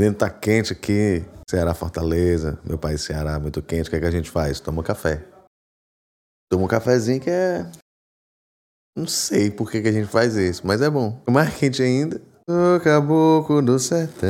Dentro tá quente aqui, Ceará, Fortaleza, meu país Ceará, muito quente. O que, é que a gente faz? Toma café. Toma um cafezinho que é. Não sei por que, que a gente faz isso, mas é bom. Mais quente ainda, Ô caboclo do sertão,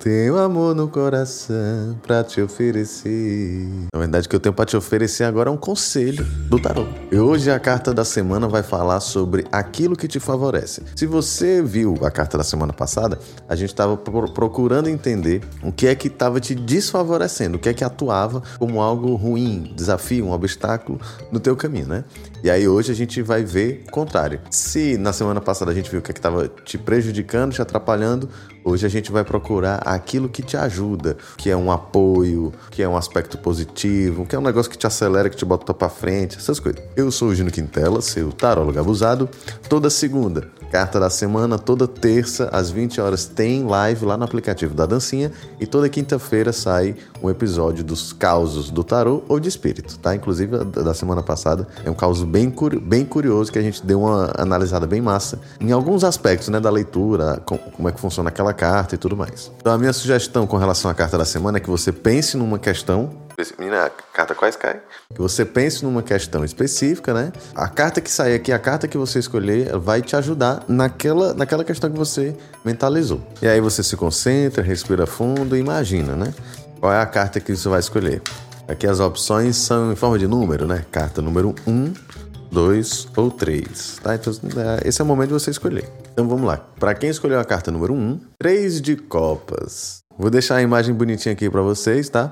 tenho amor no coração pra te oferecer. Na verdade, o que eu tenho pra te oferecer agora é um conselho do tarô. E hoje a carta da semana vai falar sobre aquilo que te favorece. Se você viu a carta da semana passada, a gente estava procurando entender o que é que estava te desfavorecendo, o que é que atuava como algo ruim, desafio, um obstáculo no teu caminho, né? E aí hoje a gente vai ver o contrário. Se na semana passada a gente viu o que é que estava te prejudicando, prejudicando, te atrapalhando. Hoje a gente vai procurar aquilo que te ajuda, que é um apoio, que é um aspecto positivo, que é um negócio que te acelera, que te bota para frente, essas coisas. Eu sou o Gino Quintela, seu tarólogo abusado. Toda segunda, carta da semana, toda terça às 20 horas tem live lá no aplicativo da Dancinha e toda quinta-feira sai um episódio dos causos do tarô ou de espírito, tá? Inclusive da semana passada é um caos bem, bem curioso que a gente deu uma analisada bem massa em alguns aspectos, né, da leitura, como é que funciona aquela carta e tudo mais. Então a minha sugestão com relação à carta da semana é que você pense numa questão. Menina, a carta quais cai? Que você pense numa questão específica, né? A carta que sair aqui, a carta que você escolher, vai te ajudar naquela, naquela questão que você mentalizou. E aí você se concentra, respira fundo e imagina, né? Qual é a carta que você vai escolher? Aqui as opções são em forma de número, né? Carta número 1, um, 2 ou 3, tá? Então, é, esse é o momento de você escolher. Então vamos lá. Para quem escolheu a carta número 1, um, 3 de copas. Vou deixar a imagem bonitinha aqui para vocês, tá?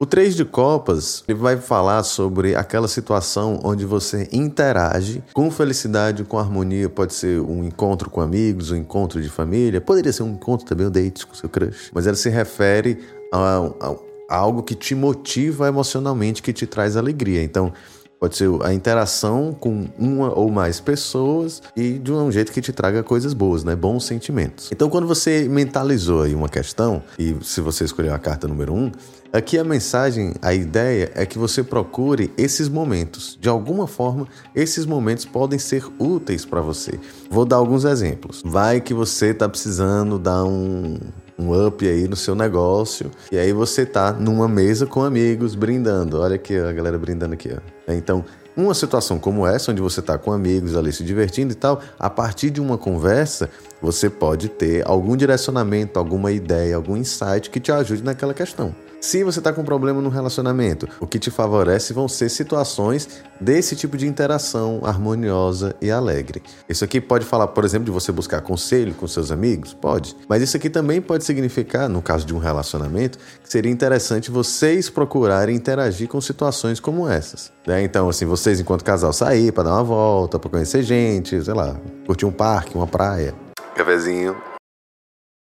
O 3 de copas ele vai falar sobre aquela situação onde você interage com felicidade, com harmonia. Pode ser um encontro com amigos, um encontro de família, poderia ser um encontro também, um date com seu crush. Mas ela se refere a, a, a algo que te motiva emocionalmente, que te traz alegria. Então, Pode ser a interação com uma ou mais pessoas e de um jeito que te traga coisas boas, né? Bons sentimentos. Então, quando você mentalizou aí uma questão, e se você escolheu a carta número um, aqui a mensagem, a ideia é que você procure esses momentos. De alguma forma, esses momentos podem ser úteis para você. Vou dar alguns exemplos. Vai que você está precisando dar um um up aí no seu negócio. E aí você tá numa mesa com amigos brindando. Olha aqui a galera brindando aqui, ó. Então, uma situação como essa, onde você está com amigos ali se divertindo e tal, a partir de uma conversa, você pode ter algum direcionamento, alguma ideia, algum insight que te ajude naquela questão. Se você está com problema no relacionamento, o que te favorece vão ser situações desse tipo de interação harmoniosa e alegre. Isso aqui pode falar, por exemplo, de você buscar conselho com seus amigos? Pode. Mas isso aqui também pode significar, no caso de um relacionamento, que seria interessante vocês procurarem interagir com situações como essas. Né? Então, assim, vocês, enquanto casal, sair para dar uma volta, para conhecer gente, sei lá, curtir um parque, uma praia. Cafezinho,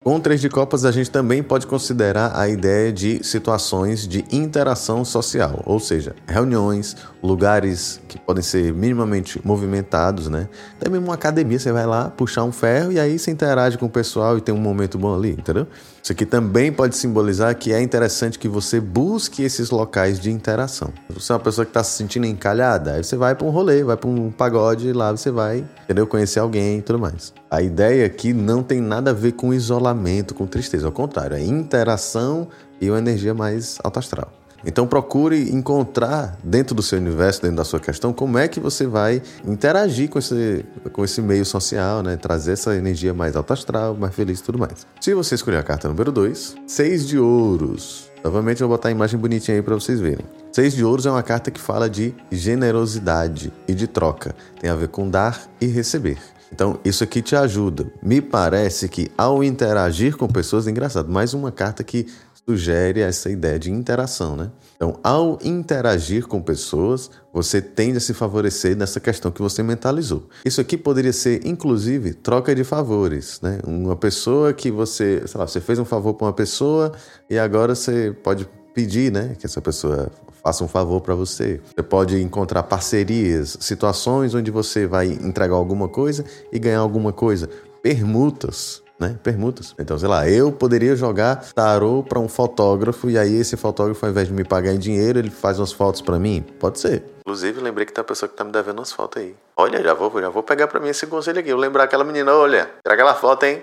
com três de copas, a gente também pode considerar a ideia de situações de interação social, ou seja, reuniões, lugares que podem ser minimamente movimentados, né? Até mesmo uma academia, você vai lá puxar um ferro e aí você interage com o pessoal e tem um momento bom ali, entendeu? Isso aqui também pode simbolizar que é interessante que você busque esses locais de interação. Você é uma pessoa que está se sentindo encalhada, aí você vai para um rolê, vai para um pagode, lá você vai, entendeu? Conhecer alguém e tudo mais. A ideia aqui não tem nada a ver com isolamento, com tristeza, ao contrário, é interação e uma energia mais alta astral. Então procure encontrar dentro do seu universo, dentro da sua questão, como é que você vai interagir com esse, com esse meio social, né? Trazer essa energia mais alta astral, mais feliz e tudo mais. Se você escolher a carta número 2, seis de ouros. Novamente eu vou botar a imagem bonitinha aí para vocês verem. Seis de ouros é uma carta que fala de generosidade e de troca. Tem a ver com dar e receber. Então, isso aqui te ajuda. Me parece que ao interagir com pessoas, é engraçado, mais uma carta que sugere essa ideia de interação, né? Então, ao interagir com pessoas, você tende a se favorecer nessa questão que você mentalizou. Isso aqui poderia ser, inclusive, troca de favores, né? Uma pessoa que você, sei lá, você fez um favor para uma pessoa e agora você pode pedir, né, que essa pessoa faça um favor para você. Você pode encontrar parcerias, situações onde você vai entregar alguma coisa e ganhar alguma coisa, permutas. Né? Permutas. Então, sei lá, eu poderia jogar tarô para um fotógrafo e aí esse fotógrafo, ao invés de me pagar em dinheiro, ele faz umas fotos para mim? Pode ser. Inclusive, lembrei que tem uma pessoa que tá me devendo umas fotos aí. Olha, já vou, já vou pegar para mim esse conselho aqui. Eu lembrar aquela menina, olha, tira aquela foto, hein?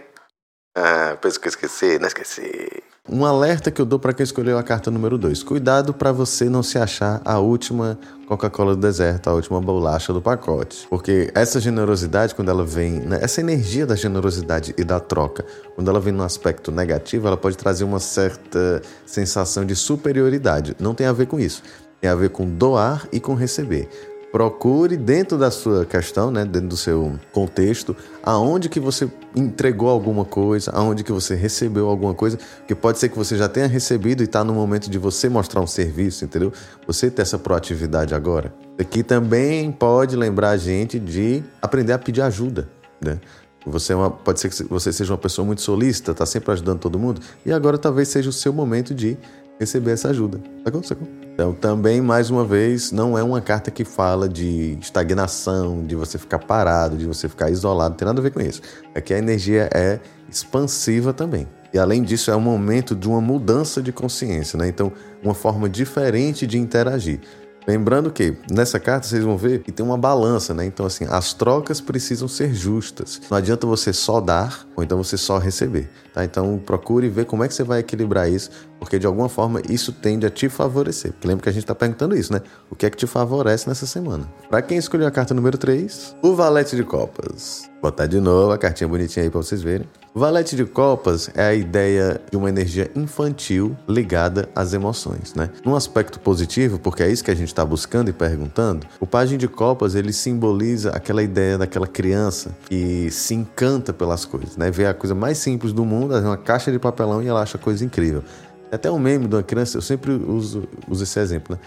Ah, penso que eu esqueci, não esqueci. Um alerta que eu dou para quem escolheu a carta número 2. Cuidado para você não se achar a última Coca-Cola do deserto, a última bolacha do pacote. Porque essa generosidade, quando ela vem, né, essa energia da generosidade e da troca, quando ela vem no aspecto negativo, ela pode trazer uma certa sensação de superioridade. Não tem a ver com isso. Tem a ver com doar e com receber procure dentro da sua questão, né, dentro do seu contexto, aonde que você entregou alguma coisa, aonde que você recebeu alguma coisa, que pode ser que você já tenha recebido e está no momento de você mostrar um serviço, entendeu? Você ter essa proatividade agora. Aqui também pode lembrar a gente de aprender a pedir ajuda, né? Você é uma, pode ser que você seja uma pessoa muito solícita, está sempre ajudando todo mundo, e agora talvez seja o seu momento de receber essa ajuda. Sacou? Sacou? Então, também, mais uma vez, não é uma carta que fala de estagnação, de você ficar parado, de você ficar isolado, não tem nada a ver com isso. É que a energia é expansiva também. E além disso, é um momento de uma mudança de consciência, né? Então, uma forma diferente de interagir. Lembrando que nessa carta vocês vão ver que tem uma balança, né? Então, assim, as trocas precisam ser justas. Não adianta você só dar ou então você só receber, tá? Então, procure ver como é que você vai equilibrar isso, porque de alguma forma isso tende a te favorecer. Porque lembra que a gente está perguntando isso, né? O que é que te favorece nessa semana? Para quem escolheu a carta número 3, o Valete de Copas. Vou botar de novo a cartinha bonitinha aí para vocês verem. Valete de Copas é a ideia de uma energia infantil ligada às emoções, né? Num aspecto positivo, porque é isso que a gente está buscando e perguntando, o Pajem de Copas ele simboliza aquela ideia daquela criança que se encanta pelas coisas, né? Vê a coisa mais simples do mundo, uma caixa de papelão e ela acha coisa incrível. Até um meme de uma criança, eu sempre uso, uso esse exemplo, né?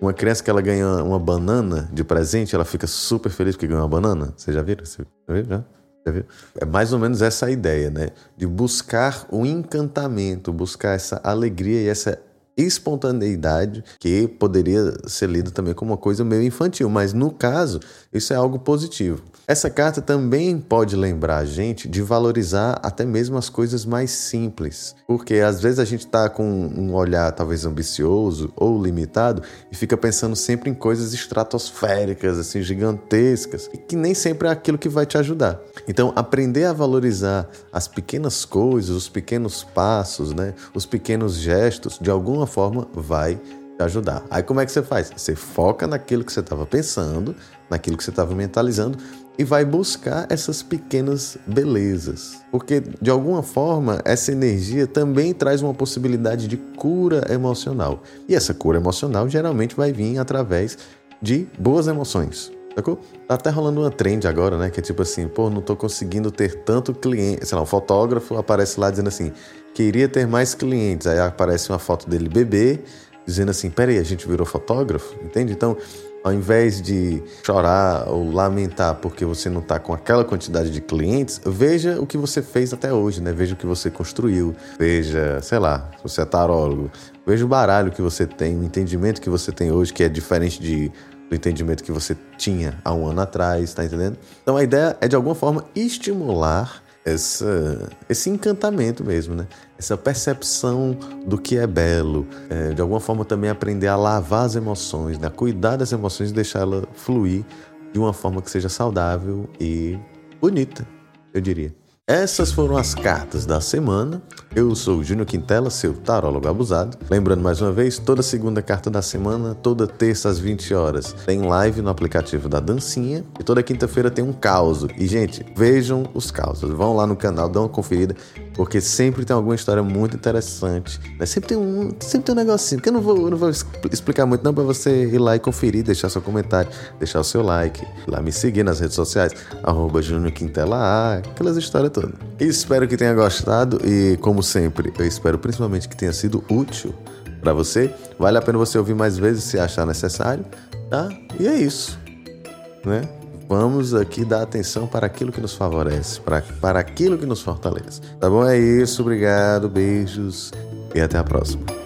Uma criança que ela ganha uma banana de presente, ela fica super feliz porque ganhou uma banana. Você já viram? Você já viu? Já? É mais ou menos essa a ideia, né? De buscar o encantamento, buscar essa alegria e essa espontaneidade que poderia ser lida também como uma coisa meio infantil, mas no caso, isso é algo positivo. Essa carta também pode lembrar a gente de valorizar até mesmo as coisas mais simples, porque às vezes a gente está com um olhar talvez ambicioso ou limitado e fica pensando sempre em coisas estratosféricas, assim, gigantescas, e que nem sempre é aquilo que vai te ajudar. Então, aprender a valorizar as pequenas coisas, os pequenos passos, né, os pequenos gestos, de alguma forma vai te ajudar. Aí como é que você faz? Você foca naquilo que você estava pensando, naquilo que você estava mentalizando e vai buscar essas pequenas belezas. Porque, de alguma forma, essa energia também traz uma possibilidade de cura emocional. E essa cura emocional geralmente vai vir através de boas emoções. Sacou? Tá até rolando uma trend agora, né? Que é tipo assim, pô, não tô conseguindo ter tanto cliente. Sei lá, um fotógrafo aparece lá dizendo assim, queria ter mais clientes. Aí aparece uma foto dele bebê, dizendo assim, peraí, a gente virou fotógrafo? Entende? Então, ao invés de chorar ou lamentar porque você não está com aquela quantidade de clientes, veja o que você fez até hoje, né? Veja o que você construiu, veja, sei lá, se você é tarólogo, veja o baralho que você tem, o entendimento que você tem hoje, que é diferente de, do entendimento que você tinha há um ano atrás, tá entendendo? Então a ideia é de alguma forma estimular essa, esse encantamento mesmo, né? Essa percepção do que é belo, é, de alguma forma também aprender a lavar as emoções, né? A cuidar das emoções e deixar ela fluir de uma forma que seja saudável e bonita, eu diria. Essas foram as cartas da semana. Eu sou o Júnior Quintela, seu tarólogo abusado. Lembrando mais uma vez, toda segunda carta da semana, toda terça às 20 horas, tem live no aplicativo da Dancinha. E toda quinta-feira tem um caos. E, gente, vejam os causos. Vão lá no canal, dão uma conferida, porque sempre tem alguma história muito interessante. Né? Sempre tem um, sempre tem um negocinho, que eu não vou, eu não vou explicar muito, não, para você ir lá e conferir, deixar seu comentário, deixar o seu like, lá me seguir nas redes sociais, arroba Júnior Quintela A, aquelas histórias Espero que tenha gostado e, como sempre, eu espero principalmente que tenha sido útil para você. Vale a pena você ouvir mais vezes se achar necessário, tá? E é isso, né? Vamos aqui dar atenção para aquilo que nos favorece, para, para aquilo que nos fortalece. Tá bom? É isso, obrigado, beijos e até a próxima.